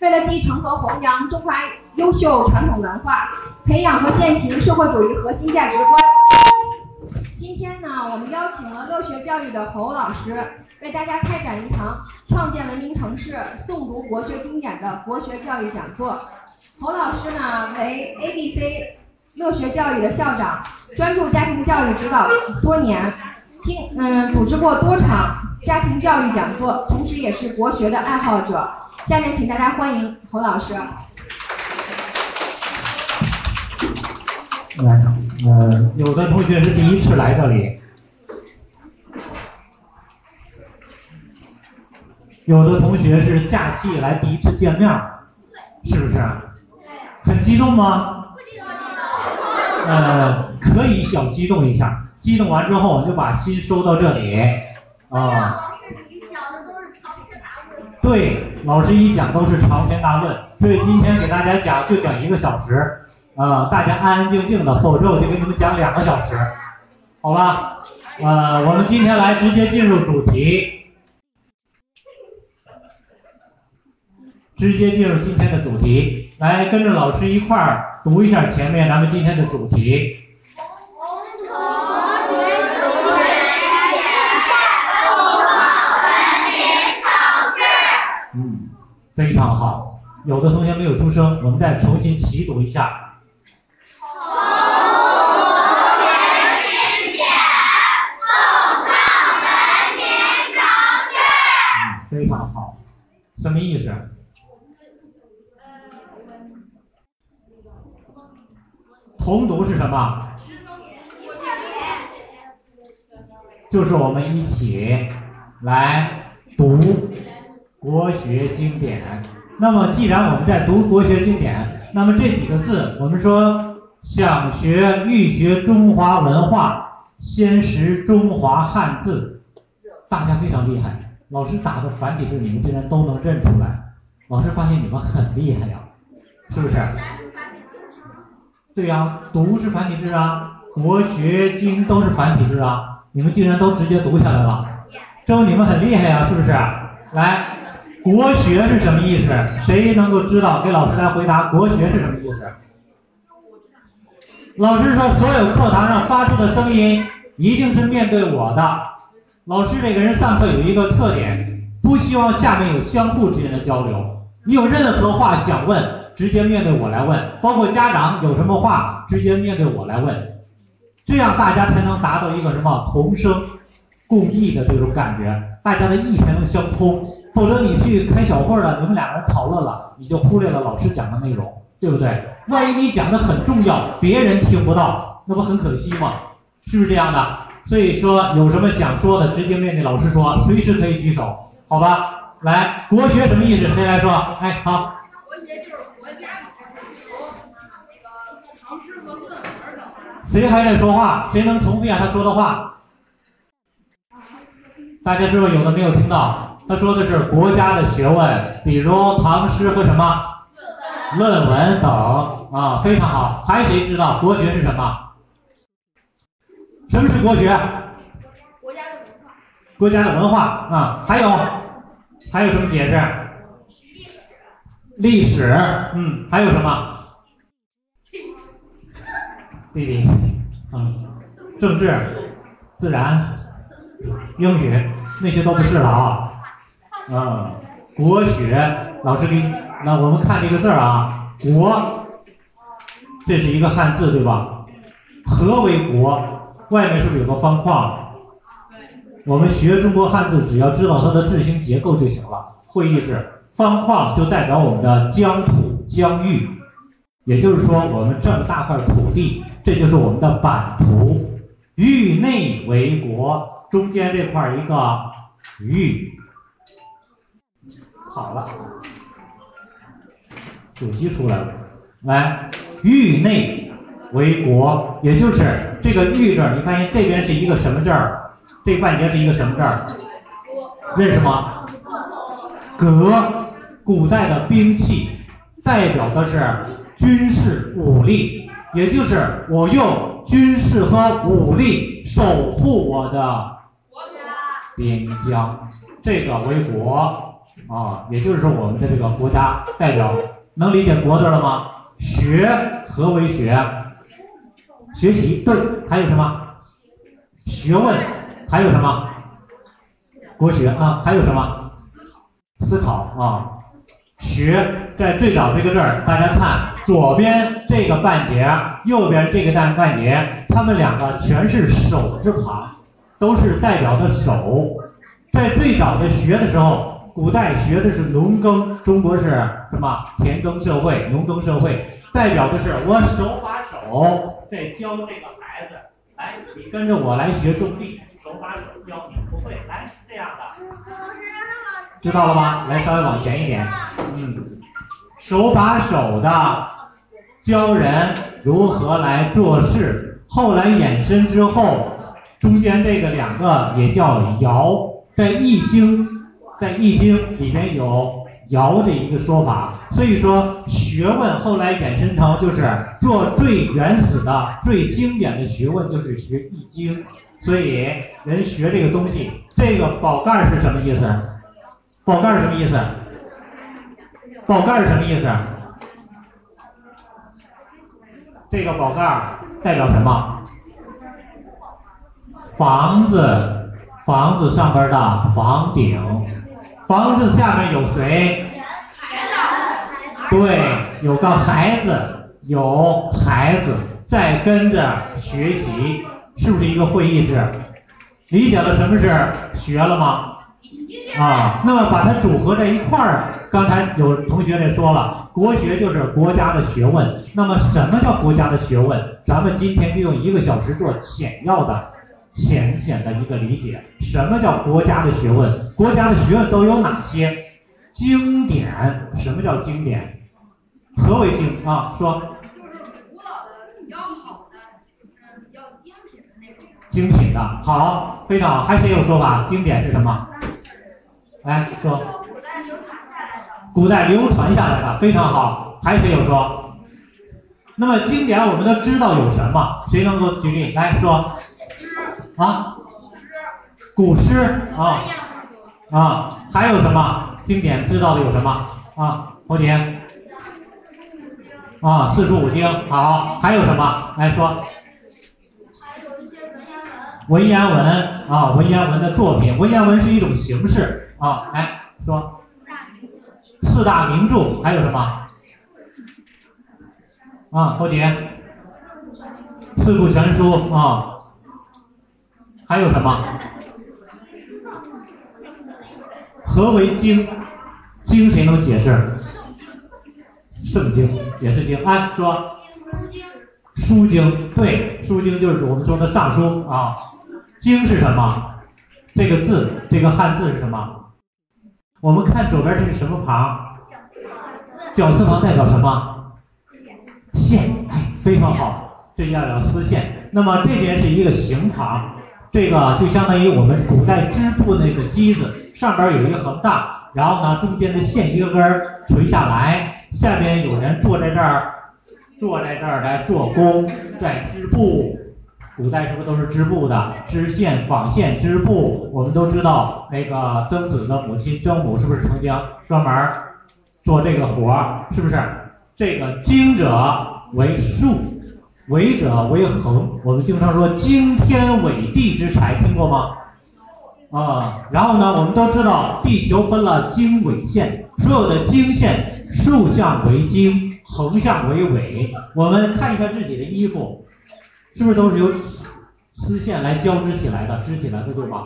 为了继承和弘扬中华优秀传统文化，培养和践行社会主义核心价值观。今天呢，我们邀请了乐学教育的侯老师，为大家开展一堂创建文明城市、诵读国学经典的国学教育讲座。侯老师呢，为 ABC 乐学教育的校长，专注家庭教育指导多年，经嗯组织过多场家庭教育讲座，同时也是国学的爱好者。下面请大家欢迎侯老师。来，呃，有的同学是第一次来这里，有的同学是假期以来第一次见面，是不是？很激动吗？不激动。呃，可以小激动一下，激动完之后，我就把心收到这里。啊。对，老师一讲都是长篇大论，所以今天给大家讲就讲一个小时。啊，大家安安静静的，否则我就给你们讲两个小时，好吧？呃，我们今天来直接进入主题，直接进入今天的主题，来跟着老师一块儿读一下前面咱们今天的主题。嗯，非常好。有的同学没有出声，我们再重新齐读一下。非常好，什么意思？同读是什么？就是我们一起来读国学经典。那么，既然我们在读国学经典，那么这几个字，我们说想学、欲学中华文化，先识中华汉字，大家非常厉害。老师打的繁体字，你们竟然都能认出来，老师发现你们很厉害呀，是不是？对呀，读是繁体字啊，国学经都是繁体字啊，你们竟然都直接读下来了，证明你们很厉害呀，是不是？来，国学是什么意思？谁能够知道？给老师来回答，国学是什么意思？老师说，所有课堂上发出的声音，一定是面对我的。老师这个人上课有一个特点，不希望下面有相互之间的交流。你有任何话想问，直接面对我来问；包括家长有什么话，直接面对我来问。这样大家才能达到一个什么同声共益的这种感觉，大家的意才能相通。否则你去开小会了，你们两个人讨论了，你就忽略了老师讲的内容，对不对？万一你讲的很重要，别人听不到，那不很可惜吗？是不是这样的？所以说，有什么想说的，直接面对老师说，随时可以举手，好吧？来，国学什么意思？谁来说？哎，好。国学就是国家由那个唐诗和论文的。谁还在说话？谁能重复一下他说的话？大家是不是有的没有听到？他说的是国家的学问，比如唐诗和什么？论文等啊，非常好。还谁知道国学是什么？什么是国学？国家的文化。国家的文化啊，还有还有什么解释？历史。历史，嗯，还有什么？地理，嗯，政治、自然、英语，那些都不是了啊。嗯，国学，老师给，那我们看这个字儿啊，国，这是一个汉字对吧？何为国？外面是不是有个方框？我们学中国汉字，只要知道它的字形结构就行了。会意字，方框就代表我们的疆土疆域，也就是说，我们这么大块土地，这就是我们的版图。域内为国，中间这块一个域。好了，主席出来了，来，域内为国，也就是。这个“域”字，你发现这边是一个什么字儿？这半截是一个什么字儿？认识吗？戈，古代的兵器，代表的是军事武力，也就是我用军事和武力守护我的边疆，这个为国。啊，也就是说我们的这个国家代表，能理解国字了吗？学何为学？学习对，还有什么？学问，还有什么？国学啊，还有什么？思考啊。学在最早这个字儿，大家看左边这个半截，右边这个半半截，它们两个全是手字旁，都是代表的手。在最早的学的时候，古代学的是农耕，中国是什么？田耕社会，农耕社会，代表的是我手把手在教这个孩子，来，你跟着我来学种地，手把手教你，不会，来是，这样的。知道了吗？来，稍微往前一点。嗯，手把手的教人如何来做事。后来衍生之后，中间这个两个也叫爻。在《易经》在《易经》里面有爻的一个说法，所以说学问后来衍生成就是做最原始的、最经典的学问就是学《易经》，所以人学这个东西，这个宝盖是什么意思？宝盖是什么意思？宝盖是什么意思？这个宝盖代表什么？房子。房子上边的房顶，房子下面有谁？孩子。对，有个孩子，有孩子在跟着学习，是不是一个会意制？理解了什么是学了吗？啊，那么把它组合在一块儿，刚才有同学也说了，国学就是国家的学问。那么什么叫国家的学问？咱们今天就用一个小时做浅要的。浅显的一个理解，什么叫国家的学问？国家的学问都有哪些？经典，什么叫经典？何为经啊？说。就是古老的、比较好的，就是比较精品的那种。精品的，好，非常好。还谁有说法？经典是什么？来说。古代流传下来的。古代流传下来的，非常好。还谁有说？那么经典我们都知道有什么？谁能够举例来说？啊，古诗啊啊，还有什么经典知道的有什么啊？侯杰啊，四书五经好，还有什么来说？文言文。啊，文言文的作品，文言文是一种形式啊，来说。四大名著还有什么？啊，侯杰。四库全书啊。还有什么？何为经？经谁能解释？圣经也是经。哎，说。书经对，书经就是我们说的尚书啊。经是什么？这个字，这个汉字是什么？我们看左边这是什么旁？绞丝旁代表什么？线。哎，非常好，这叫叫丝线。那么这边是一个行旁。这个就相当于我们古代织布那个机子，上边有一个横档，然后呢中间的线一个根垂下来，下边有人坐在这儿，坐在这儿来做工，在织布。古代是不是都是织布的？织线、纺线、织布，我们都知道那个曾子的母亲曾母是不是曾经专门做这个活儿？是不是？这个经者为数。纬者为横，我们经常说惊天纬地之才，听过吗？啊，然后呢，我们都知道地球分了经纬线，所有的经线竖向为经，横向为纬。我们看一下自己的衣服，是不是都是由丝线来交织起来的，织起来的对吗？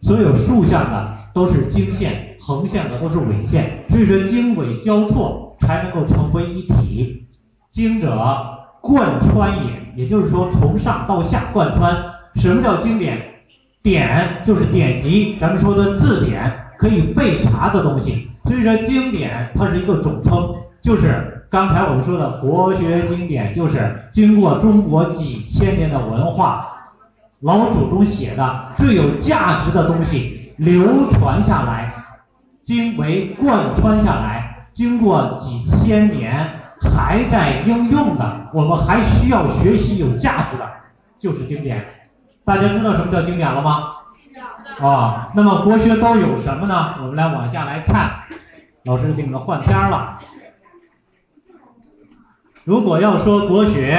所有竖向的都是经线，横向的都是纬线，所以说经纬交错才能够成为一体。经者。贯穿也，也就是说从上到下贯穿。什么叫经典？典就是典籍，咱们说的字典，可以备查的东西。所以说经典它是一个总称，就是刚才我们说的国学经典，就是经过中国几千年的文化，老祖宗写的最有价值的东西流传下来，经为贯穿下来，经过几千年。还在应用的，我们还需要学习有价值的，就是经典。大家知道什么叫经典了吗？啊，那么国学都有什么呢？我们来往下来看，老师给你们换片了。如果要说国学，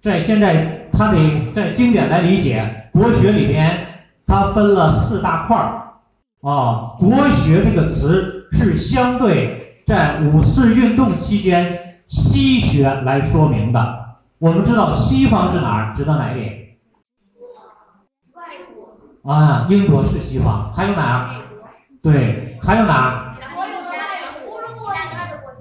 在现在它得在经典来理解，国学里边它分了四大块儿啊。国学这个词是相对在五四运动期间西学来说明的。我们知道西方是哪儿？知道哪里？啊，英国是西方，还有哪儿？对，还有哪儿？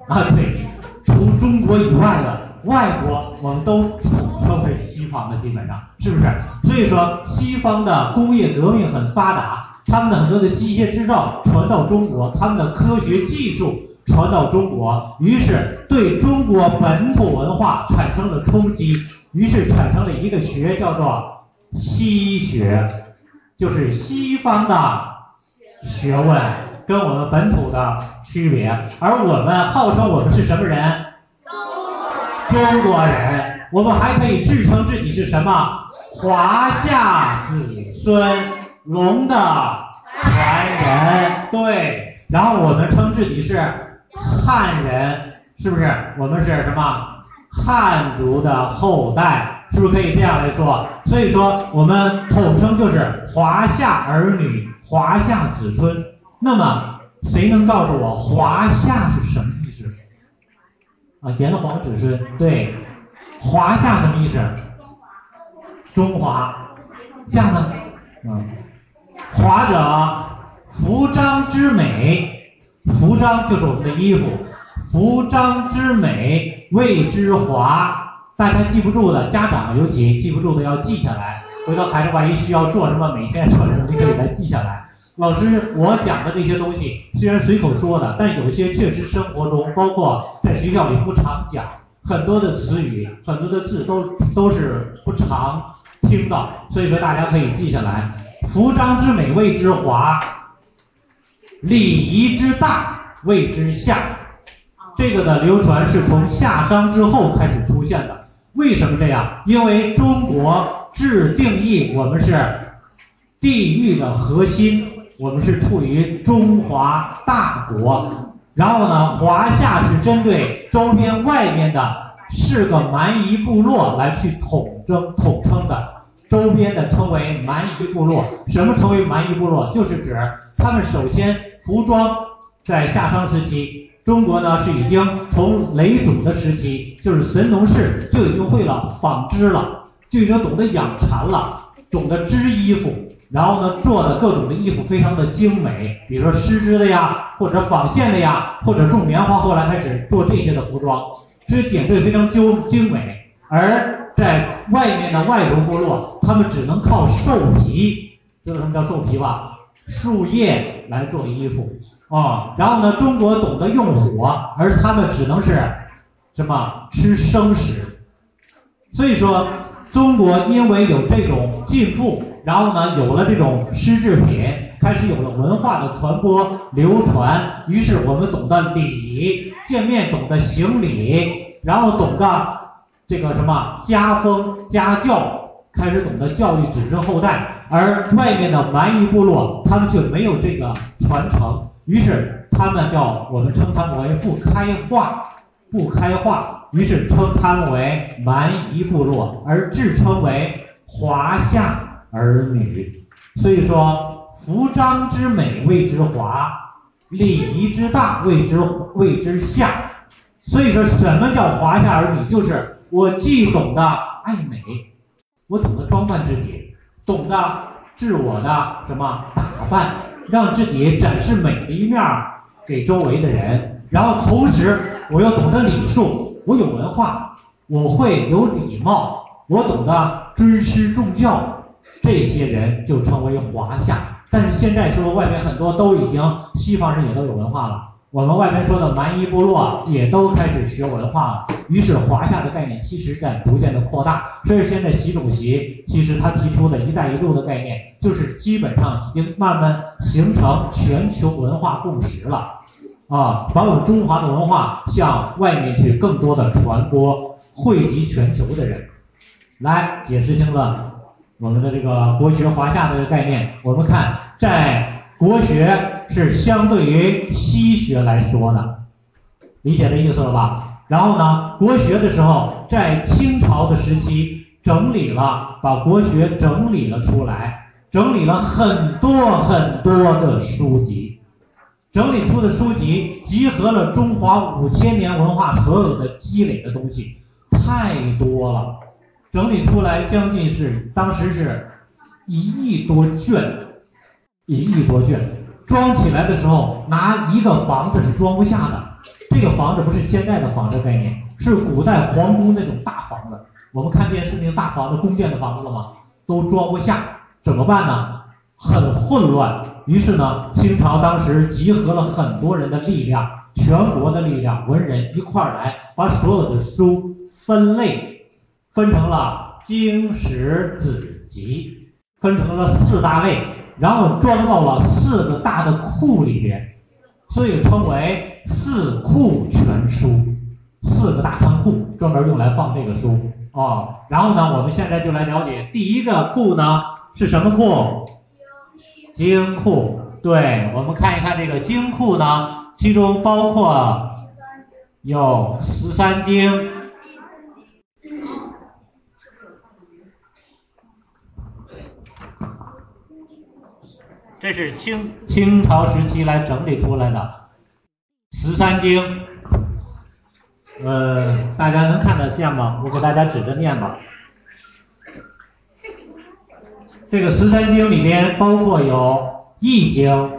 啊，对，除中国以外的外国，我们都统称为西方的，基本上是不是？所以说，西方的工业革命很发达，他们的很多的机械制造传到中国，他们的科学技术传到中国，于是对中国本土文化产生了冲击，于是产生了一个学叫做西学。就是西方的学问跟我们本土的区别，而我们号称我们是什么人？中国人。我们还可以自称自己是什么？华夏子孙，龙的传人。对，然后我们称自己是汉人，是不是？我们是什么？汉族的后代。是不是可以这样来说？所以说我们统称就是华夏儿女、华夏子孙。那么谁能告诉我华夏是什么意思？啊，炎黄子孙。对，华夏什么意思？中华。夏呢？嗯，华者服装之美，服装就是我们的衣服，服装之美谓之华。大家记不住的，家长尤其记不住的要记下来。回头孩子万一需要做什么，每天做什么，你可以来记下来。老师，我讲的这些东西虽然随口说的，但有些确实生活中，包括在学校里不常讲，很多的词语、很多的字都都是不常听到，所以说大家可以记下来。服装之美谓之华，礼仪之大谓之夏。这个的流传是从夏商之后开始出现的。为什么这样？因为中国制定义我们是地域的核心，我们是处于中华大国。然后呢，华夏是针对周边外面的四个蛮夷部落来去统征统称的，周边的称为蛮夷部落。什么称为蛮夷部落？就是指他们首先服装在夏商时期。中国呢是已经从雷祖的时期，就是神农氏就已经会了纺织了，就已经懂得养蚕了，懂得织衣服，然后呢做的各种的衣服非常的精美，比如说丝织的呀，或者纺线的呀，或者种棉花，后来开始做这些的服装，所以点缀非常精精美。而在外面的外族部落，他们只能靠兽皮，知道什么叫兽皮吧？树叶来做衣服。啊，然后呢？中国懂得用火，而他们只能是什么吃生食。所以说，中国因为有这种进步，然后呢，有了这种丝制品，开始有了文化的传播流传。于是我们懂得礼，见面懂得行礼，然后懂得这个什么家风家教，开始懂得教育子孙后代。而外面的蛮夷部落，他们却没有这个传承。于是他们叫我们称他们为不开化，不开化，于是称他们为蛮夷部落，而自称为华夏儿女。所以说，服装之美谓之华，礼仪之大谓之谓之夏。所以说，什么叫华夏儿女？就是我既懂得爱美，我懂得装扮自己，懂得自我的什么打扮。让自己展示美的一面给周围的人，然后同时我又懂得礼数，我有文化，我会有礼貌，我懂得尊师重教，这些人就称为华夏。但是现在说外面很多都已经西方人也都有文化了。我们外面说的蛮夷部落也都开始学文化了，于是华夏的概念其实在逐渐的扩大。所以现在习主席其实他提出的一带一路的概念，就是基本上已经慢慢形成全球文化共识了，啊，把我们中华的文化向外面去更多的传播，惠及全球的人。来，解释清了，我们的这个国学华夏的这个概念，我们看在国学是相对于西学来说的，理解这意思了吧？然后呢，国学的时候在清朝的时期整理了，把国学整理了出来，整理了很多很多的书籍，整理出的书籍集合了中华五千年文化所有的积累的东西，太多了。整理出来将近是当时是一亿多卷，一亿多卷，装起来的时候拿一个房子是装不下的。这个房子不是现在的房子概念，是古代皇宫那种大房子。我们看电视那个大房子，宫殿的房子了吗？都装不下，怎么办呢？很混乱。于是呢，清朝当时集合了很多人的力量，全国的力量，文人一块儿来，把所有的书分类。分成了经史子集，分成了四大类，然后装到了四个大的库里边，所以称为四库全书，四个大仓库专门用来放这个书哦。然后呢，我们现在就来了解第一个库呢是什么库？经库。对，我们看一看这个经库呢，其中包括有十三经。这是清清朝时期来整理出来的十三经，呃，大家能看得见吗？我给大家指着念吧。这个十三经里边包括有易经，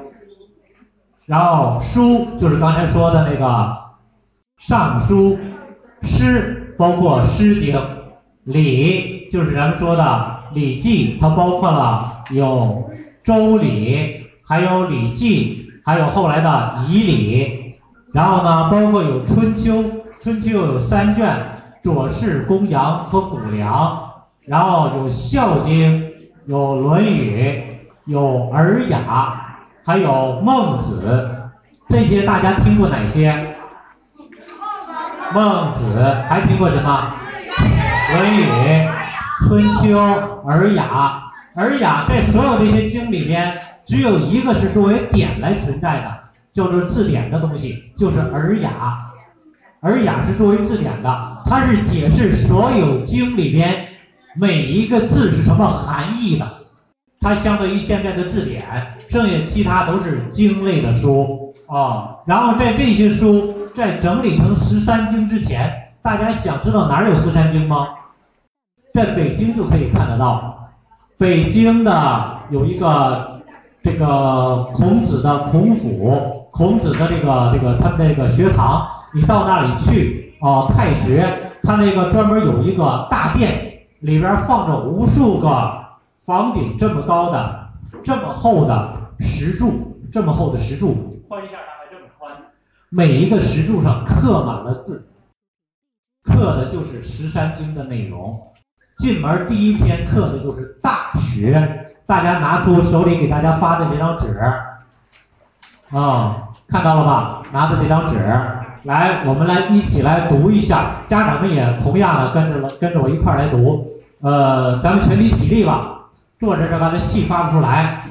然后书就是刚才说的那个尚书，诗包括诗经，礼就是咱们说的礼记，它包括了有。周礼，还有礼记，还有后来的仪礼，然后呢，包括有春秋，春秋有三卷，左氏、公羊和谷梁，然后有孝经，有论语，有尔雅，还有孟子，这些大家听过哪些？孟子，还听过什么？论语、春秋、尔雅。尔雅在所有这些经里边，只有一个是作为典来存在的，叫做字典的东西，就是尔雅。尔雅是作为字典的，它是解释所有经里边每一个字是什么含义的，它相当于现在的字典，剩下其他都是经类的书啊。然后在这些书在整理成十三经之前，大家想知道哪有十三经吗？在北京就可以看得到。北京的有一个这个孔子的孔府，孔子的这个这个他们那个学堂，你到那里去哦，太学，他那个专门有一个大殿，里边放着无数个房顶这么高的、这么厚的石柱，这么厚的石柱，宽一下大概这么宽，每一个石柱上刻满了字，刻的就是十三经的内容。进门第一篇课的就是《大学》，大家拿出手里给大家发的这张纸，啊，看到了吧？拿着这张纸，来，我们来一起来读一下，家长们也同样的跟着跟着我一块来读，呃，咱们全体起立吧，坐着这把这气发不出来，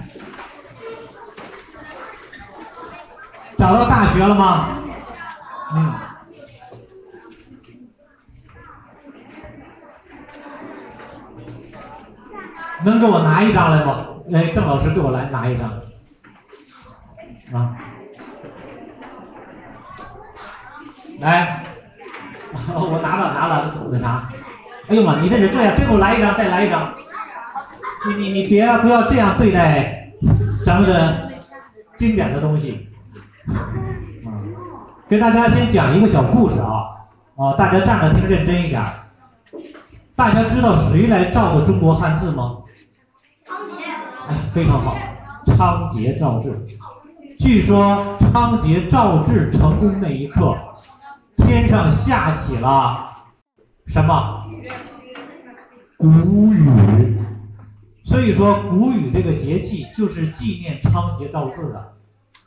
找到《大学》了吗？嗯。能给我拿一张来不？来，郑老师给我来拿一张。啊，来，我拿了拿了，我再拿。哎呦妈，你这是这样，再给我来一张，再来一张。你你你别不要这样对待咱们的经典的东西。啊，给大家先讲一个小故事啊，啊，大家站着听，认真一点。大家知道谁来照顾中国汉字吗？哎，非常好，仓颉造字。据说仓颉造字成功那一刻，天上下起了什么？谷雨。所以说，谷雨这个节气就是纪念仓颉造字的。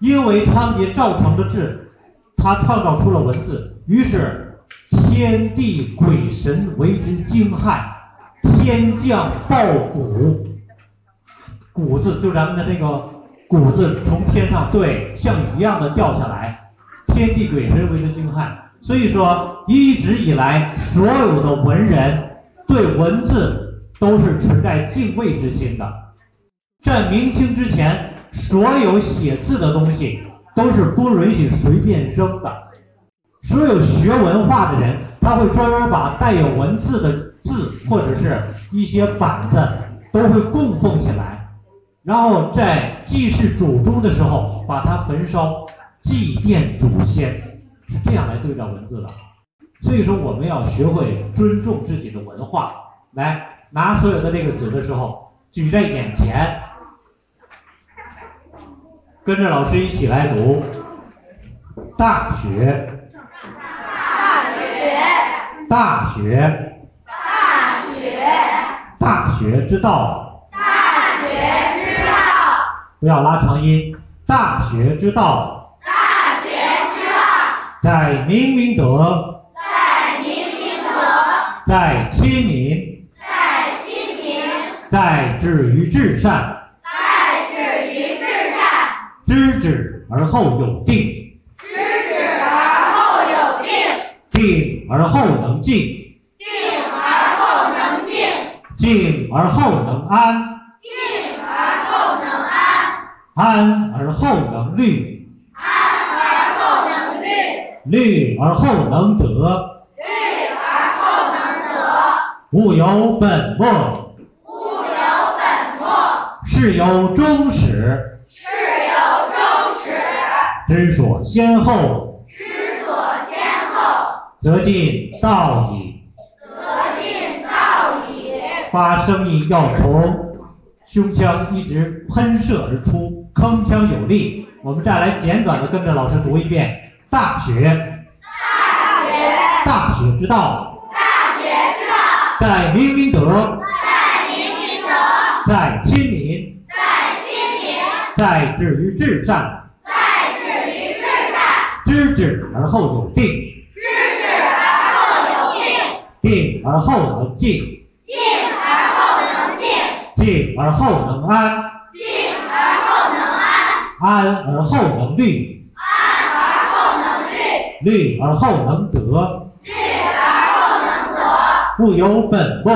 因为仓颉造成的字，他创造出了文字，于是天地鬼神为之惊骇，天降暴谷，谷子就咱们的那个谷子从天上对像一样的掉下来，天地鬼神为之惊骇。所以说，一直以来所有的文人对文字都是存在敬畏之心的。在明清之前，所有写字的东西都是不允许随便扔的。所有学文化的人，他会专门把带有文字的字或者是一些板子都会供奉起来，然后在祭祀祖宗的时候把它焚烧，祭奠祖先，是这样来对照文字的。所以说，我们要学会尊重自己的文化。来，拿所有的这个纸的时候，举在眼前，跟着老师一起来读《大学》。大学，大学，大学，大学之道，不要拉长音。大学之道，大学之道，在明明德，在明明。德，在亲民，在亲民，在止于至善，在止于至善，知止而后有定，知止而后有定，定而后能静，定而后能静，静而后能安，安，而后能虑，安而后能虑，虑而后能得。虑而后能得。物有本末，物有本末，事有终始，事有终始，知所先后，知所先后，则近道矣。则近道矣。发声音要从胸腔一直喷射而出，铿锵有力。我们再来简短的跟着老师读一遍：大学，大学，大学之道，大学之道，在明明德，在明明德，在亲民，在亲民，在止于至善，在止于至善，知止而后有定，知止而后有定，定而后能静，定而后能静，静而后能安，安，而后能虑，安而后能虑，虑而后能得。虑而后能得。物有本末，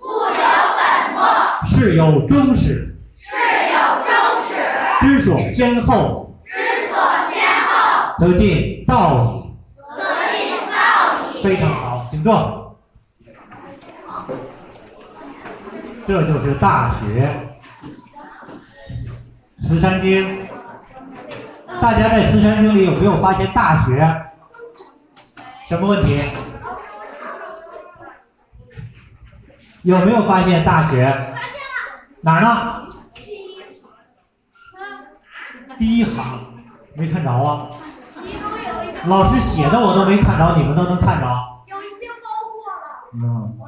物有本末，事有终始，事有终始，知所先后，知所先后，则近道矣。则近道矣。非常好，请坐。这就是《大学》十三经。大家在十三经里有没有发现“大学”什么问题？有没有发现“大学”？哪儿呢？第一行没看着啊。老师写的我都没看着，你们都能看着。有一经包括了。嗯，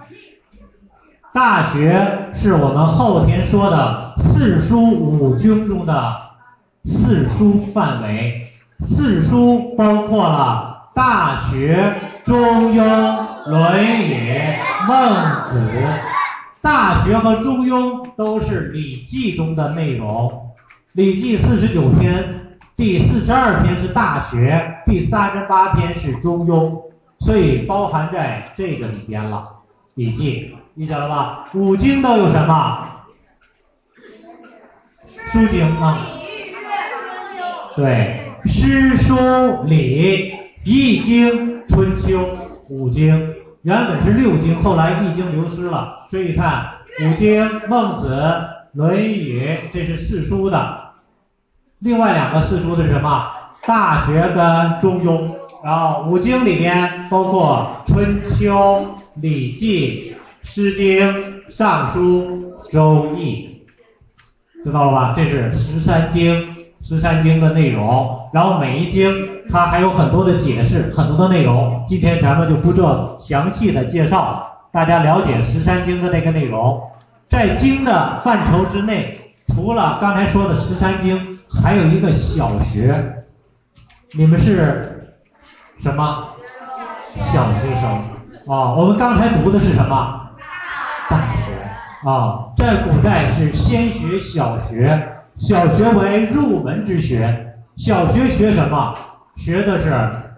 大学是我们后天说的四书五经中的四书范围。四书包括了《大学》《中庸》《论语》《孟子》。大学和中庸都是《礼记》中的内容，《礼记》四十九篇，第四十二篇是《大学》，第三十八篇是《中庸》。所以包含在这个里边了，《礼记》理解了吧？五经都有什么？书经啊，对，诗书礼易经春秋五经，原本是六经，后来易经流失了，所以你看五经孟子、论语，这是四书的。另外两个四书的是什么？大学跟中庸。然后五经里边包括春秋、礼记、诗经、尚书、周易，知道了吧？这是十三经，十三经的内容。然后每一经它还有很多的解释，很多的内容。今天咱们就不做详细的介绍，大家了解十三经的那个内容。在经的范畴之内，除了刚才说的十三经，还有一个小学，你们是什么？小学生啊、我们刚才读的是什么？大学啊，在古代是先学小学，小学为入门之学。小学学什么？学的是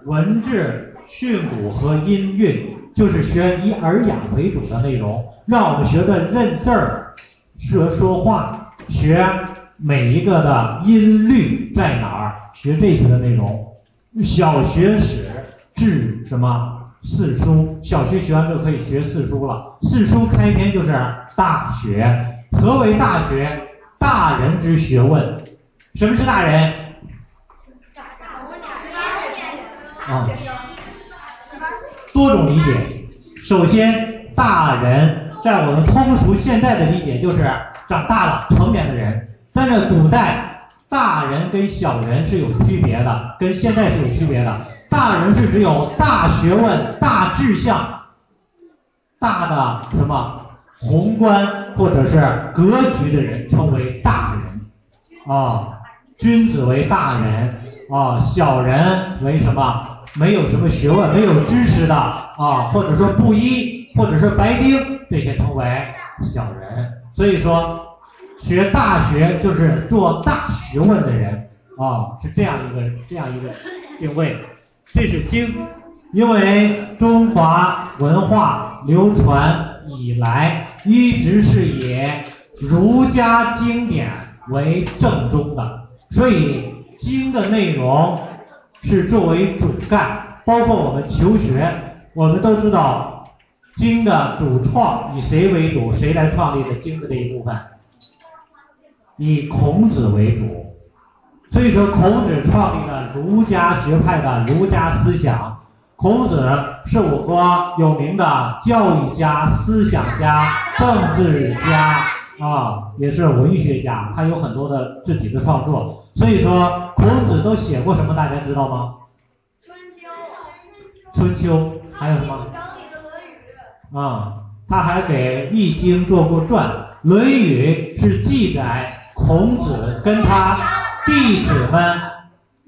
文字、训诂和音韵，就是学以耳雅为主的内容，让我们学的认字儿、学说话、学每一个的音律在哪儿，学这些的内容。小学史至什么四书？小学学完就可以学四书了。四书开篇就是大学。何为大学？大人之学问。什么是大人？啊，多种理解。首先，大人在我们通俗现在的理解就是长大了成年的人，但是古代大人跟小人是有区别的，跟现在是有区别的。大人是只有大学问、大志向、大的什么宏观或者是格局的人称为大人啊，君子为大人啊，小人为什么？没有什么学问、没有知识的啊，或者说布衣，或者是白丁，这些称为小人。所以说，学大学就是做大学问的人啊，是这样一个这样一个定位。这是经，因为中华文化流传以来，一直是以儒家经典为正宗的，所以经的内容。是作为主干，包括我们求学，我们都知道经的主创以谁为主？谁来创立的经的这一部分？以孔子为主。所以说，孔子创立了儒家学派的儒家思想。孔子是我国有名的教育家、思想家、政治家啊，也是文学家，他有很多的自己的创作。所以说。孔子都写过什么？大家知道吗？春秋。春秋还有什么？啊，他还给《易经》做过传，《论语》是记载孔子跟他弟子们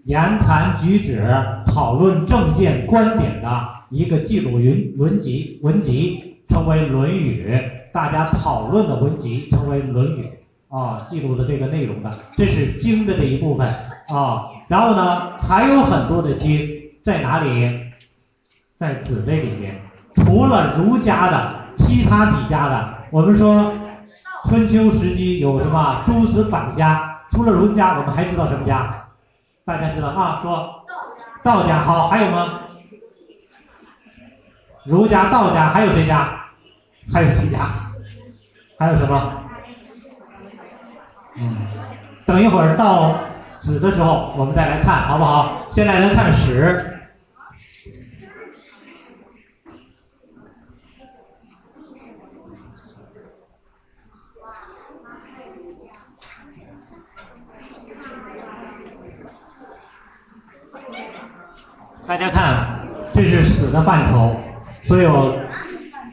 言谈举止、讨论政见观点的一个记录云文集，文集称为《论语》，大家讨论的文集称为《论语》。啊，记录的这个内容的，这是经的这一部分啊。然后呢，还有很多的经在哪里？在子这里边。除了儒家的，其他几家的，我们说春秋时期有什么诸子百家？除了儒家，我们还知道什么家？大家知道啊？说道家。好，还有吗？儒家、道家，还有谁家？还有谁家？还有什么？嗯，等一会儿到子的时候，我们再来看，好不好？现在来看史。大家看，这是史的范畴，所有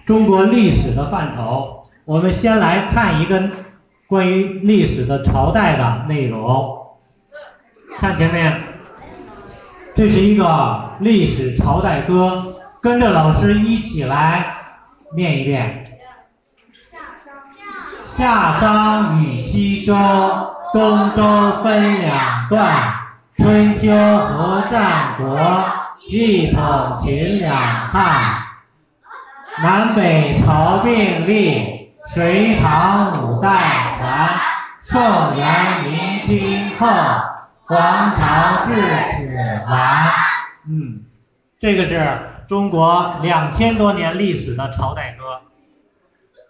中国历史的范畴。我们先来看一个。关于历史的朝代的内容，看前面，这是一个历史朝代歌，跟着老师一起来念一遍。夏商与西周，东周分两段，春秋和战国，一统秦两汉，南北朝并立，隋唐五代传。宋元明清后，皇朝至此完。嗯，这个是中国两千多年历史的朝代歌。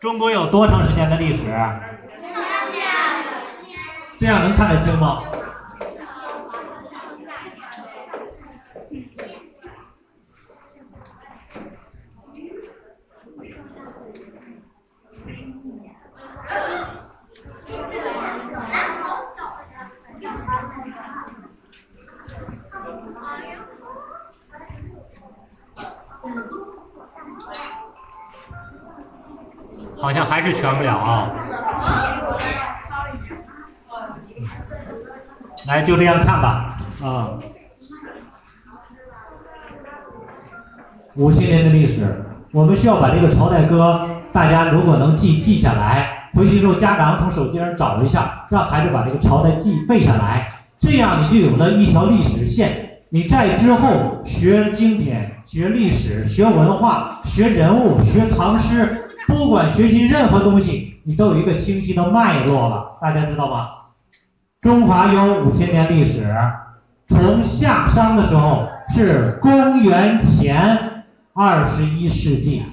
中国有多长时间的历史？这样能看得清吗？好像还是全不了啊！来，就这样看吧，啊，五千年的历史，我们需要把这个朝代歌，大家如果能记记下来，回去之后家长从手机上找一下，让孩子把这个朝代记背下来，这样你就有了一条历史线。你在之后学经典、学历史、学文化、学人物、学唐诗，不管学习任何东西，你都有一个清晰的脉络了。大家知道吗？中华有五千年历史，从夏商的时候是公元前二十一世纪。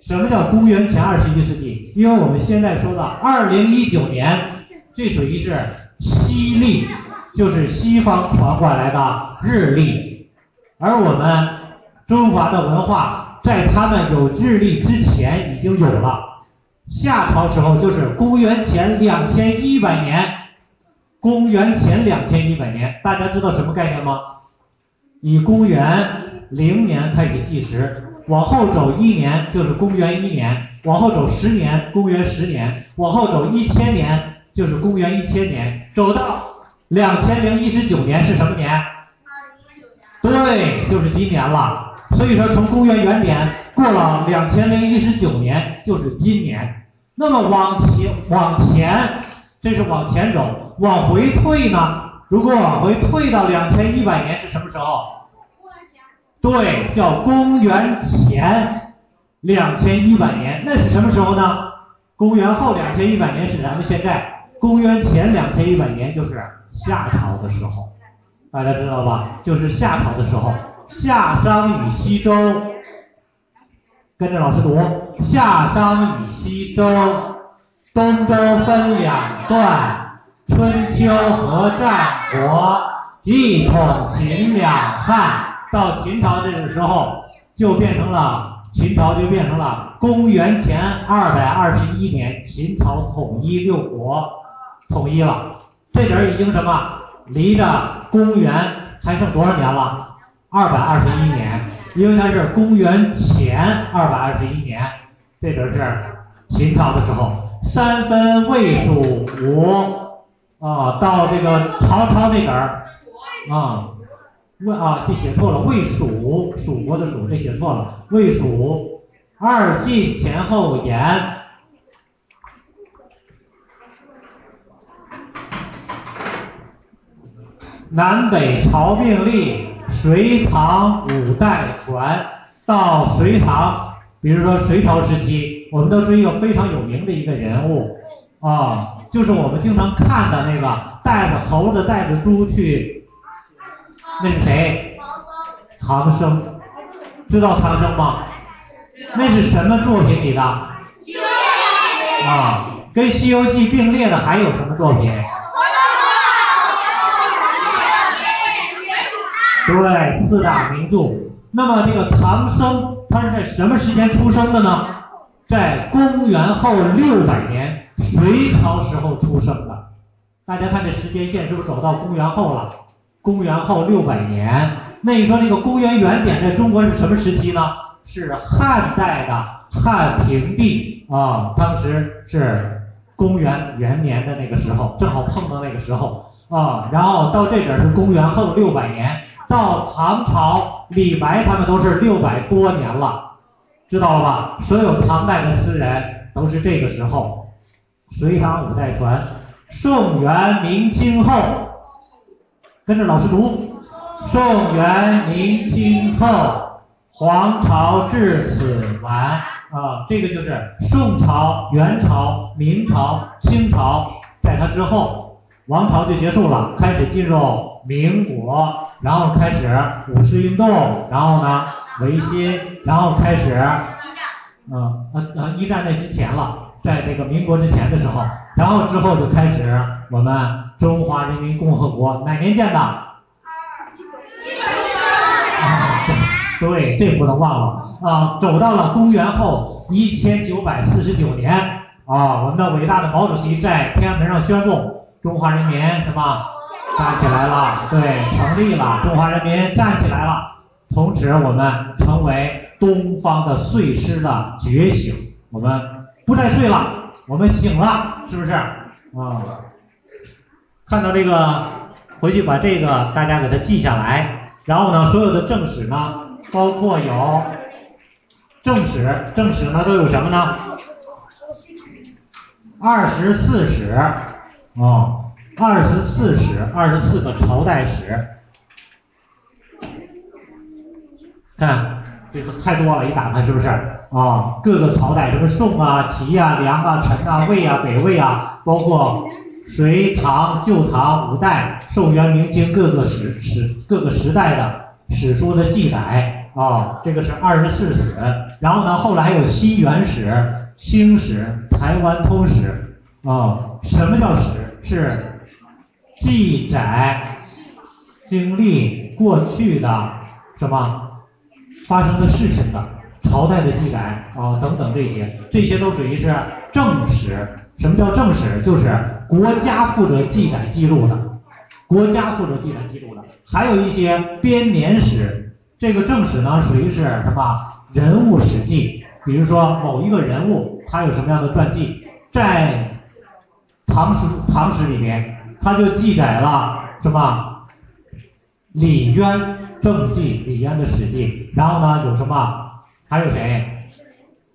什么叫公元前二十一世纪？因为我们现在说的二零一九年，这属于是西历，就是西方传过来的日历，而我们中华的文化在他们有日历之前已经有了。夏朝时候就是公元前两千一百年，公元前两千一百年，大家知道什么概念吗？以公元零年开始计时。往后走一年就是公元一年，往后走十年公元十年，往后走一千年就是公元一千年，走到两千零一十九年是什么年？对，就是今年了。所以说从公元元年过了两千零一十九年就是今年。那么往前往前，这是往前走，往回退呢？如果往回退到两千一百年是什么时候？对，叫公元前两千一百年，那是什么时候呢？公元后两千一百年是咱们现在，公元前两千一百年就是夏朝的时候，大家知道吧？就是夏朝的时候，夏商与西周，跟着老师读，夏商与西周，东周分两段，春秋和战国，一统秦两汉。到秦朝这个时候，就变成了秦朝就变成了公元前二百二十一年，秦朝统一六国，统一了。这点已经什么？离着公元还剩多少年了？二百二十一年，因为它是公元前二百二十一年，这点是秦朝的时候。三分魏蜀吴啊，到这个曹操那点儿啊。魏啊，这写错了，魏蜀，蜀国的蜀，这写错了，魏蜀，二晋前后延，南北朝并立，隋唐五代传，到隋唐，比如说隋朝时期，我们都知一个非常有名的一个人物啊，就是我们经常看的那个带着猴子带着猪去。那是谁？唐僧，知道唐僧吗？那是什么作品里的？啊，跟《西游记》并列的还有什么作品？对，四大名著。那么这个唐僧他是在什么时间出生的呢？在公元后六百年，隋朝时候出生的。大家看这时间线是不是走到公元后了？公元后六百年，那你说这个公元元典在中国是什么时期呢？是汉代的汉平帝啊，当时是公元元年的那个时候，正好碰到那个时候啊。然后到这点是公元后六百年，到唐朝李白他们都是六百多年了，知道了吧？所有唐代的诗人都是这个时候，隋唐五代传，宋元明清后。跟着老师读，宋元明清后，皇朝至此完啊，这个就是宋朝、元朝、明朝、清朝，在它之后，王朝就结束了，开始进入民国，然后开始五四运动，然后呢维新，然后开始，嗯呃呃一战那之前了，在这个民国之前的时候，然后之后就开始我们。中华人民共和国哪年建的？对，这不能忘了啊！走到了公元后一千九百四十九年啊，我们的伟大的毛主席在天安门上宣布中华人民什么站起来了？对，成立了，中华人民站起来了。从此我们成为东方的睡狮的觉醒，我们不再睡了，我们醒了，是不是？啊。看到这个，回去把这个大家给它记下来。然后呢，所有的正史呢，包括有正史，正史呢都有什么呢？二十四史，哦，二十四史，二十四个朝代史。看，这个太多了，一打开是不是？啊，各个朝代，什么宋啊、齐啊、梁啊、陈啊、魏啊、北魏啊，包括隋唐、旧唐、五代、宋元明清各个史史各个时代的史书的记载啊，这个是二十四史。然后呢，后来还有西元史、清史、台湾通史啊。什么叫史？是记载经历过去的什么？发生的事情的朝代的记载啊等等这些，这些都属于是正史。什么叫正史？就是国家负责记载记录的，国家负责记载记录的。还有一些编年史，这个正史呢属于是什么人物史记？比如说某一个人物他有什么样的传记，在唐史唐史里面，他就记载了什么李渊。政记李渊的史记，然后呢有什么？还有谁？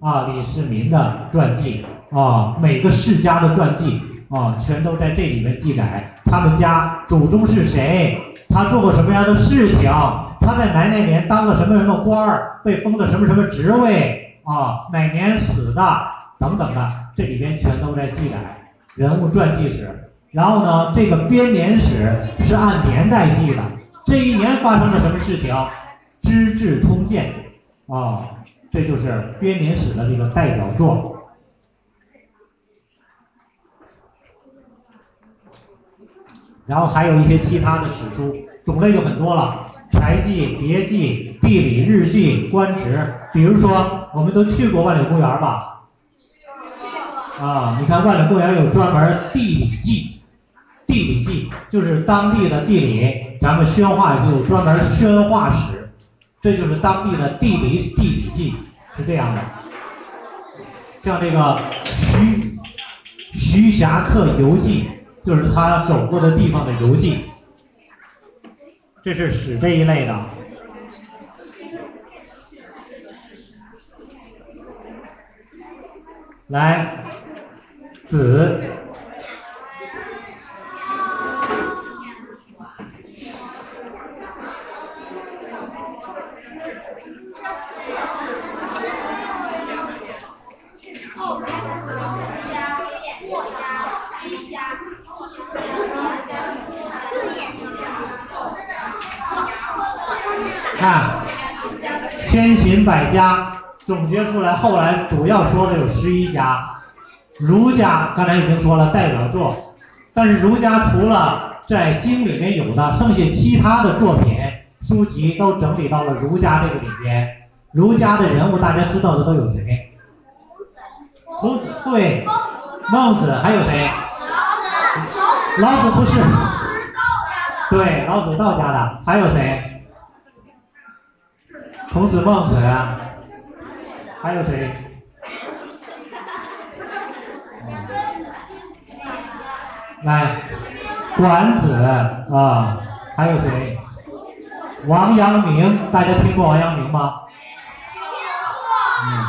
啊，李世民的传记啊，每个世家的传记啊，全都在这里面记载。他们家祖宗是谁？他做过什么样的事情？他在哪哪年当了什么什么官儿？被封的什么什么职位？啊，哪年死的？等等的，这里边全都在记载人物传记史。然后呢，这个编年史是按年代记的。这一年发生了什么事情？《资治通鉴》啊，这就是编年史的这个代表作。然后还有一些其他的史书，种类就很多了，柴记、别记、地理日记、官职。比如说，我们都去过万柳公园吧？啊，你看万柳公园有专门地理记，地理记就是当地的地理。咱们宣化就有专门宣化史，这就是当地的地理地理记，是这样的。像这个徐徐霞客游记，就是他走过的地方的游记，这是史这一类的。来，子。百家总结出来，后来主要说的有十一家。儒家刚才已经说了代表作，但是儒家除了在经里面有的，剩下其他的作品书籍都整理到了儒家这个里边。儒家的人物大家知道的都有谁？孔子对，孟子还有谁？老子不是。对，老子道家的，还有谁？孔子、孟子啊，还有谁？来，管子啊，还有谁？王阳明，大家听过王阳明吗？嗯，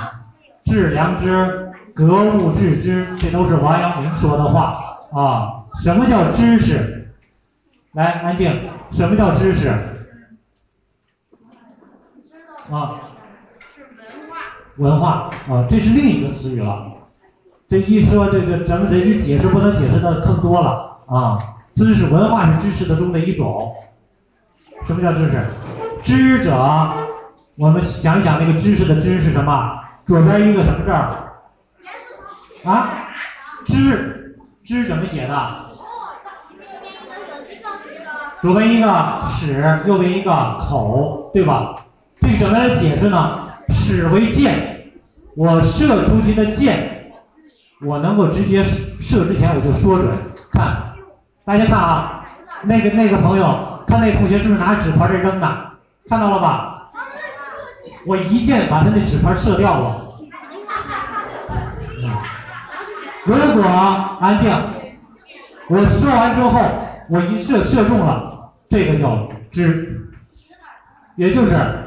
致良知，格物致知，这都是王阳明说的话啊。什么叫知识？来，安静。什么叫知识？啊，是文化。文化啊，这是另一个词语了。这一说，这个咱们这一解释，不能解释的更多了啊。知识文化是知识的中的一种。什么叫知识？知者，我们想一想，那个知识的知是什么？左边一个什么字儿？啊？知，知怎么写的？左边一个始，右边一个口，对吧？这个怎么来解释呢？始为箭，我射出去的箭，我能够直接射射之前我就说准。看，大家看啊，那个那个朋友，看那同学是不是拿纸团在扔呢？看到了吧？我一箭把他那纸团射掉了。如果安静，我射完之后，我一射射中了，这个叫知，也就是。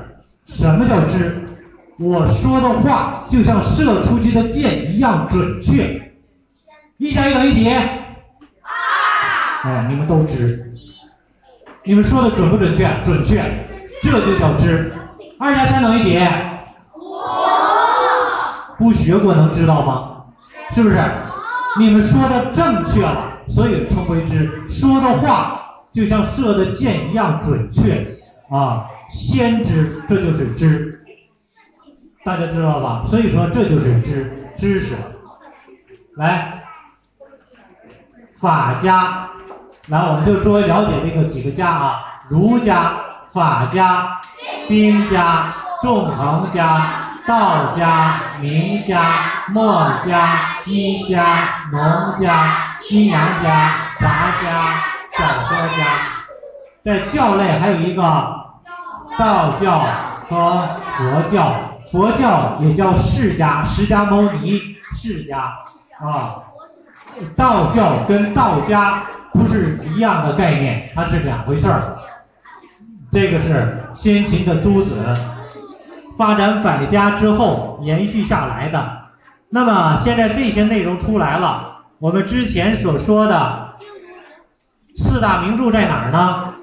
什么叫知？我说的话就像射出去的箭一样准确，一加一等于几？二。哎，你们都知。你们说的准不准确？准确，这就叫知。二加三等于几？五。不学过能知道吗？是不是？你们说的正确了，所以称为知。说的话就像射的箭一样准确啊，先知，这就是知。大家知道吧？所以说这就是知知识。来，法家，来我们就作为了解这个几个家啊，儒家、法家、兵家、纵横家、道家、名家、墨家、医家、农家、阴阳家、杂家、小说家，在教类还有一个道教和佛教。佛教也叫释迦，释迦牟尼，释迦啊。道教跟道家不是一样的概念，它是两回事儿。这个是先秦的诸子发展百家之后延续下来的。那么现在这些内容出来了，我们之前所说的四大名著在哪儿呢？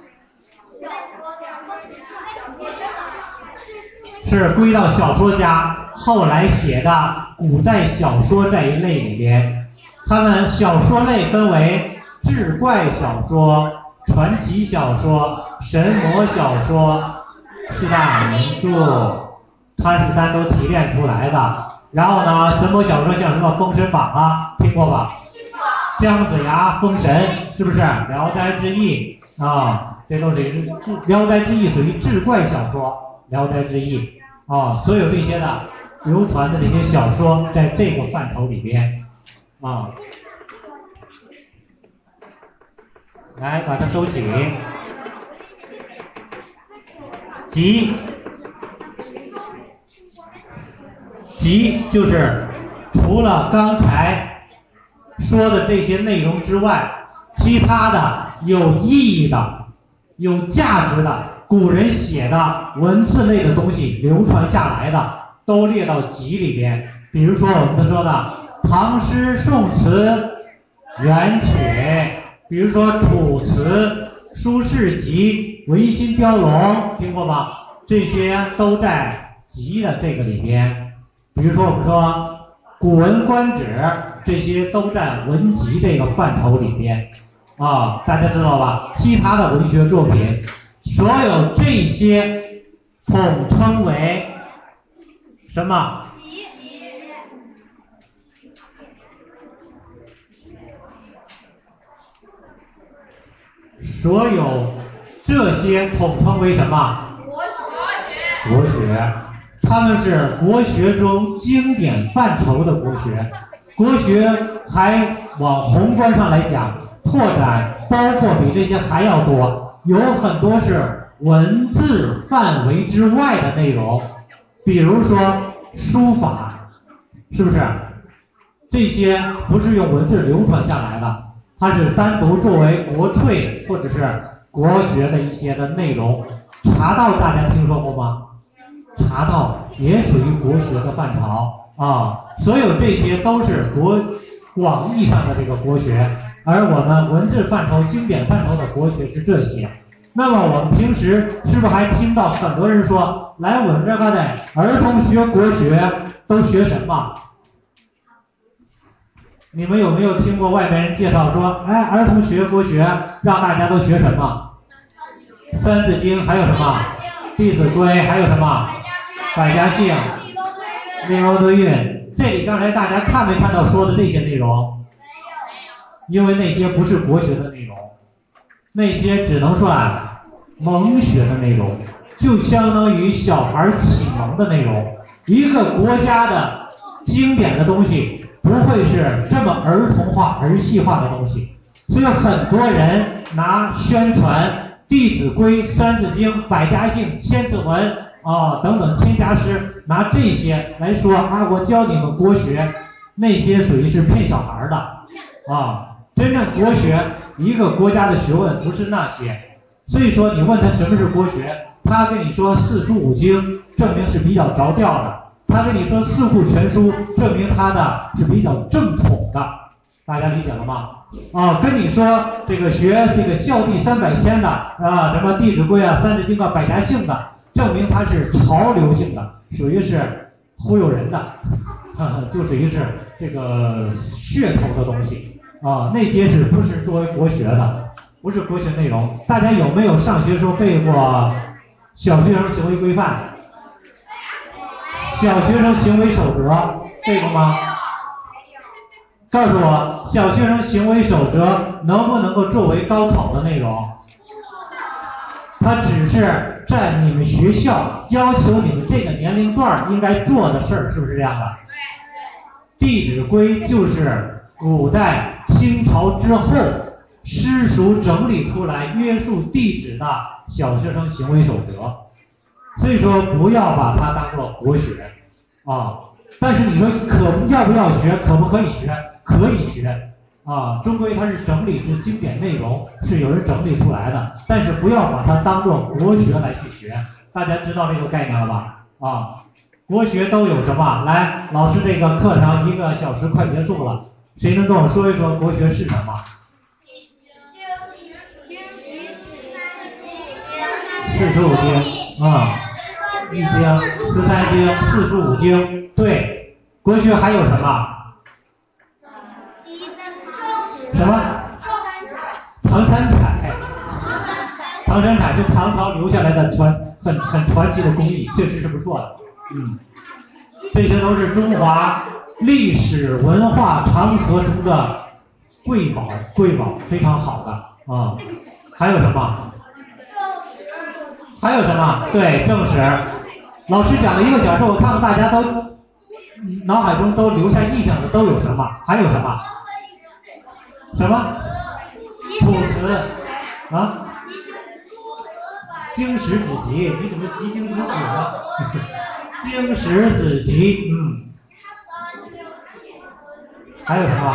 是归到小说家后来写的古代小说这一类里边，他们小说类分为志怪小说、传奇小说、神魔小说四大名著，它是单独提炼出来的。然后呢，神魔小说像什么《封神榜》啊，听过吧？姜子牙封神是不是？《聊斋志异》啊，这都属于《志聊斋志异》属于志怪小说，《聊斋志异》。啊，所有这些的流传的这些小说，在这个范畴里边，啊，来把它收起。集，集就是除了刚才说的这些内容之外，其他的有意义的、有价值的。古人写的文字类的东西流传下来的，都列到集里边。比如说我们说的唐诗宋词元曲，比如说楚辞、苏轼集、维新雕龙，听过吗？这些都在集的这个里边。比如说我们说《古文观止》，这些都在文集这个范畴里边。啊，大家知道吧？其他的文学作品。所有这些统称为什么？所有这些统称为什么？国学。国学，他们是国学中经典范畴的国学。国学还往宏观上来讲，拓展包括比这些还要多。有很多是文字范围之外的内容，比如说书法，是不是？这些不是用文字流传下来的，它是单独作为国粹或者是国学的一些的内容。茶道大家听说过吗？茶道也属于国学的范畴啊。所有这些都是国广义上的这个国学。而我们文字范畴、经典范畴的国学是这些。那么我们平时是不是还听到很多人说，来我们这个的儿童学国学都学什么？你们有没有听过外边人介绍说，哎，儿童学国学让大家都学什么？三字经还有什么？弟子规还有什么？百家姓、立欧多韵。这里刚才大家看没看到说的这些内容？因为那些不是国学的内容，那些只能算蒙学的内容，就相当于小孩启蒙的内容。一个国家的经典的东西，不会是这么儿童化、儿戏化的东西。所以很多人拿宣传《弟子规》《三字经》《百家姓》《千字文》啊等等千家诗，拿这些来说啊，我教你们国学，那些属于是骗小孩的啊。真正国学，一个国家的学问不是那些，所以说你问他什么是国学，他跟你说四书五经，证明是比较着调的；他跟你说四库全书，证明他呢是比较正统的。大家理解了吗？啊，跟你说这个学这个孝悌三百千的啊，什么《弟子规》啊、《三字经》啊、百家姓的，证明它是潮流性的，属于是忽悠人的，哈哈，就属于是这个噱头的东西啊，那些是不是作为国学的？不是国学内容。大家有没有上学时候背过《小学生行为规范》？小学生行为守则背过吗？告诉我，小学生行为守则能不能够作为高考的内容？它只是在你们学校要求你们这个年龄段应该做的事儿，是不是这样的？对。《弟子规》就是古代清朝之后私塾整理出来约束弟子的小学生行为守则，所以说不要把它当做国学啊。但是你说可要不要学？可不可以学？可以学啊。终归它是整理出经典内容，是有人整理出来的，但是不要把它当做国学来去学。大家知道这个概念了吧？啊，国学都有什么？来，老师这个课程一个小时快结束了，谁能跟我说一说国学是什么？四书五经啊，易经、十三经、四书五经，对，国学还有什么？什么？唐三彩。唐三彩是唐朝留下来的传很很传奇的工艺，确实是不错的。嗯，这些都是中华历史文化长河中的瑰宝，瑰宝非常好的啊。还有什么？还有什么？对，正史。老师讲了一个小时，我看看大家都脑海中都留下印象的都有什么？还有什么？什么？楚辞啊？经史子集，你怎么集经子史呢？经史子集，嗯。还有什么？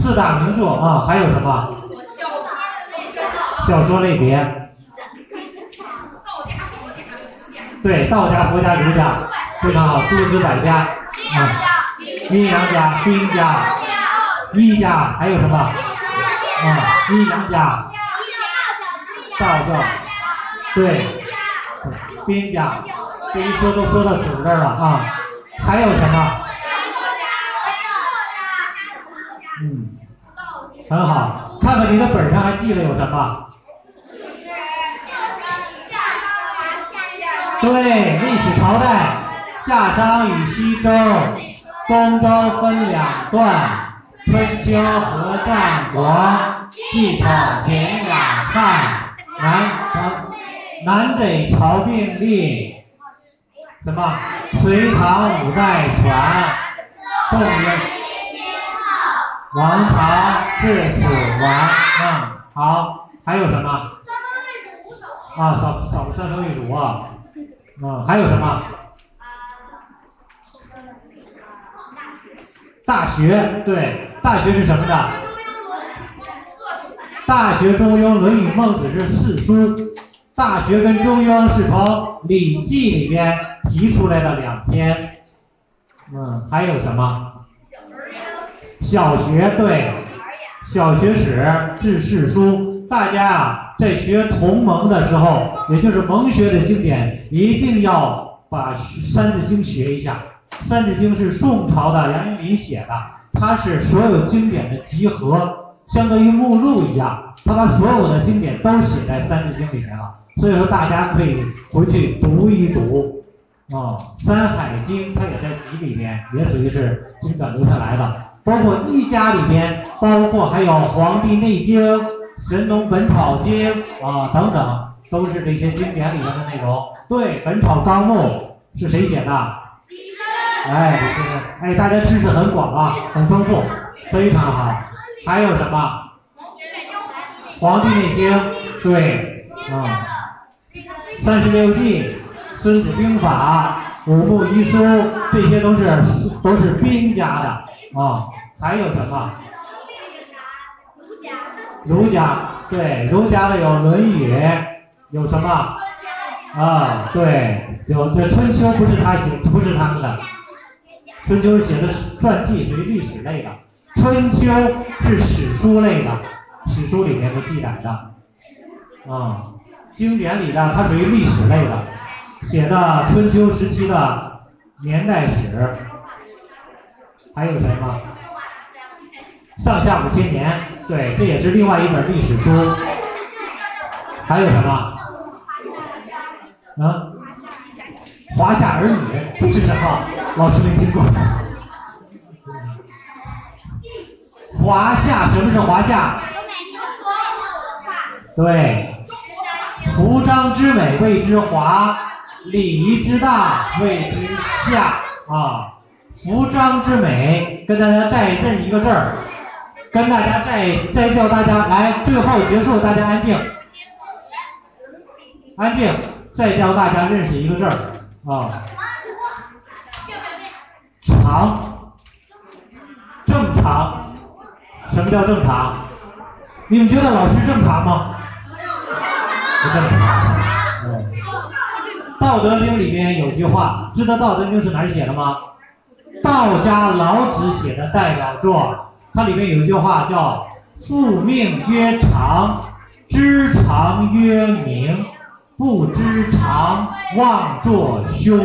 四大名著啊？还有什么？小说类别。对，道家、佛家、儒家，非常好，诸子百家啊，阴阳家、兵家。一家还有什么？啊，阴阳家，道教，对，兵家，这一说都说到主这儿了啊，还有什么？嗯，很好，看看你的本上还记得有什么？对，历史朝代，夏商与西周，东周分两段。春秋和战国，继统秦两汉，南朝南北朝并立，什么？隋唐五代传，宋元王朝至此完。嗯，好，还有什么？啊，扫扫三生一数啊。嗯，还有什么？大学，对。大学是什么的？大学、中庸、论语、孟子是四书。大学跟中庸是从《礼记》里边提出来的两篇。嗯，还有什么？小学对，小学史治世书。大家啊，在学同盟的时候，也就是蒙学的经典，一定要把《三字经》学一下。《三字经》是宋朝的杨永林写的。它是所有经典的集合，相当于目录一样，他把所有的经典都写在《三字经》里面了。所以说大家可以回去读一读，啊，《山海经》它也在集里面，也属于是经典留下来的。包括《医家》里边，包括还有《黄帝内经》《神农本草经》啊等等，都是这些经典里边的内容。对，《本草纲目》是谁写的？哎，这个哎，大家知识很广啊，很丰富，非常好。还有什么？《黄帝内经》对，啊，《三十六计》《孙子兵法》《五部遗书》，这些都是都是兵家的啊。还有什么？儒家对，儒家的有《论语》，有什么？啊，对，有这《春秋》不是他写，不是他们的。春秋写的传记，属于历史类的。春秋是史书类的，史书里面的记载的，啊，经典里的它属于历史类的，写的春秋时期的年代史。还有谁吗？上下五千年，对，这也是另外一本历史书。还有什么？嗯？华夏儿女是什么？老师没听过。华夏什么是华夏？对，服装之美谓之华，礼仪之大谓之夏啊。服装之美，跟大家再认一个字儿，跟大家再再叫大家来，最后结束，大家安静，安静，再教大家认识一个字儿啊。常，正常。什么叫正常？你们觉得老师正常吗？不正常。道德经里面有句话，知道道德经是哪儿写的吗？道家老子写的代表作，它里面有一句话叫“复命曰长，知常曰明，不知常妄作凶”。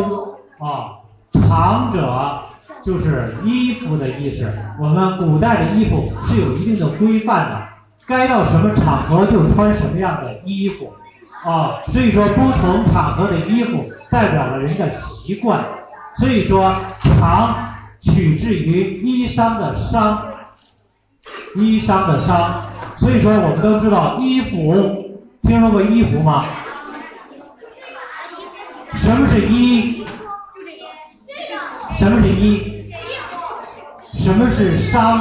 啊，长者。就是衣服的意思。我们古代的衣服是有一定的规范的，该到什么场合就穿什么样的衣服，啊，所以说不同场合的衣服代表了人的习惯。所以说长取自于衣裳的裳，衣裳的裳。所以说我们都知道衣服，听说过衣服吗？什么是衣？什么是衣？什么是裳？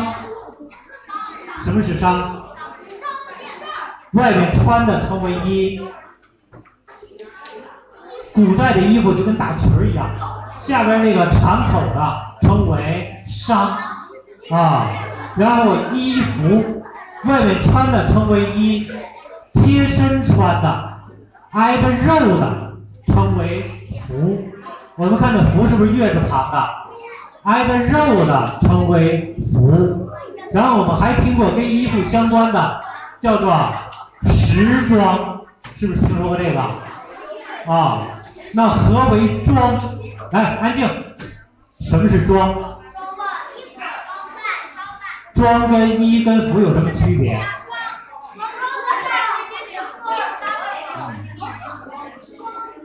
什么是裳？外面穿的称为衣。古代的衣服就跟大裙儿一样，下边那个长口的称为裳啊。然后衣服外面穿的称为衣，贴身穿的挨着肉的称为服。我们看这服是不是月字旁的？挨着肉的称为服，然后我们还听过跟衣服相关的，叫做时装，是不是听说过这个？啊，那何为装？来，安静，什么是装？装跟衣跟服有什么区别？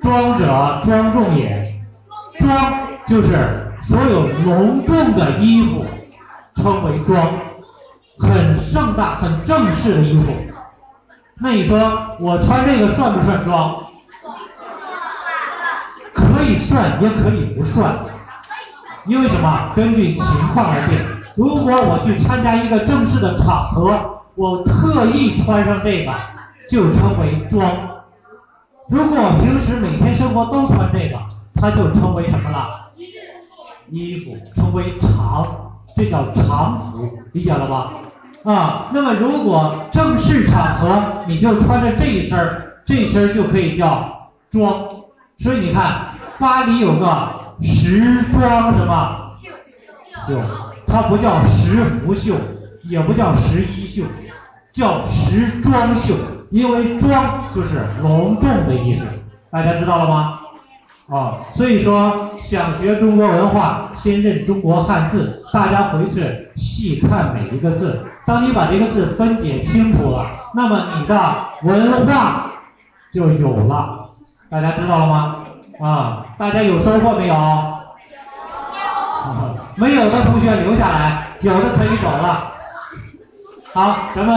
装者庄重也，装就是。所有隆重的衣服称为装，很盛大、很正式的衣服。那你说我穿这个算不算装？可以算，也可以不算。因为什么？根据情况而定。如果我去参加一个正式的场合，我特意穿上这个，就称为装。如果平时每天生活都穿这个，它就称为什么了？衣服称为常，这叫常服，理解了吧？啊，那么如果正式场合你就穿着这一身儿，这身儿就可以叫装。所以你看，巴黎有个时装什么秀，它不叫时服秀，也不叫时衣秀，叫时装秀，因为装就是隆重的意思，大家知道了吗？啊，所以说想学中国文化，先认中国汉字。大家回去细看每一个字，当你把这个字分解清楚了，那么你的文化就有了。大家知道了吗？啊，大家有收获没有？没有的同学留下来，有的可以走了。好，咱们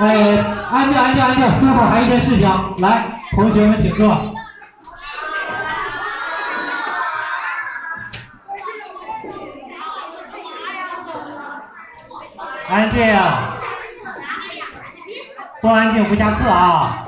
哎，安静安静安静，最后还有一件事情，来，同学们请坐。安静，不安静不下课啊！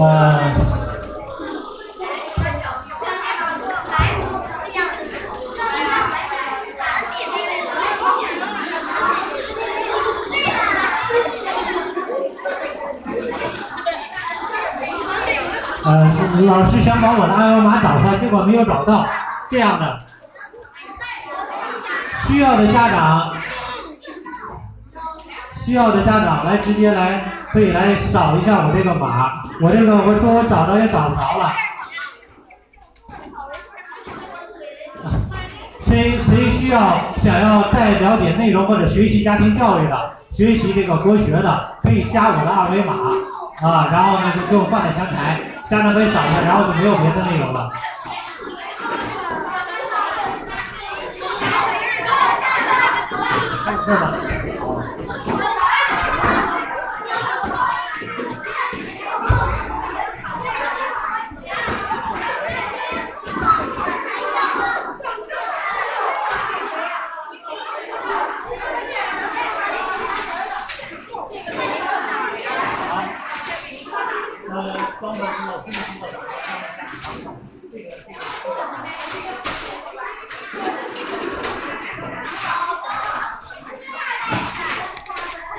呃。老师想把我的二维码找出来，结果没有找到。这样的，需要的家长，需要的家长来直接来，可以来扫一下我这个码。我这个我说我找着也找不着了。谁谁需要想要再了解内容或者学习家庭教育的，学习这个国学的，可以加我的二维码啊，然后呢就给我放在前台。家长可以扫一下，然后就没有别的内容了。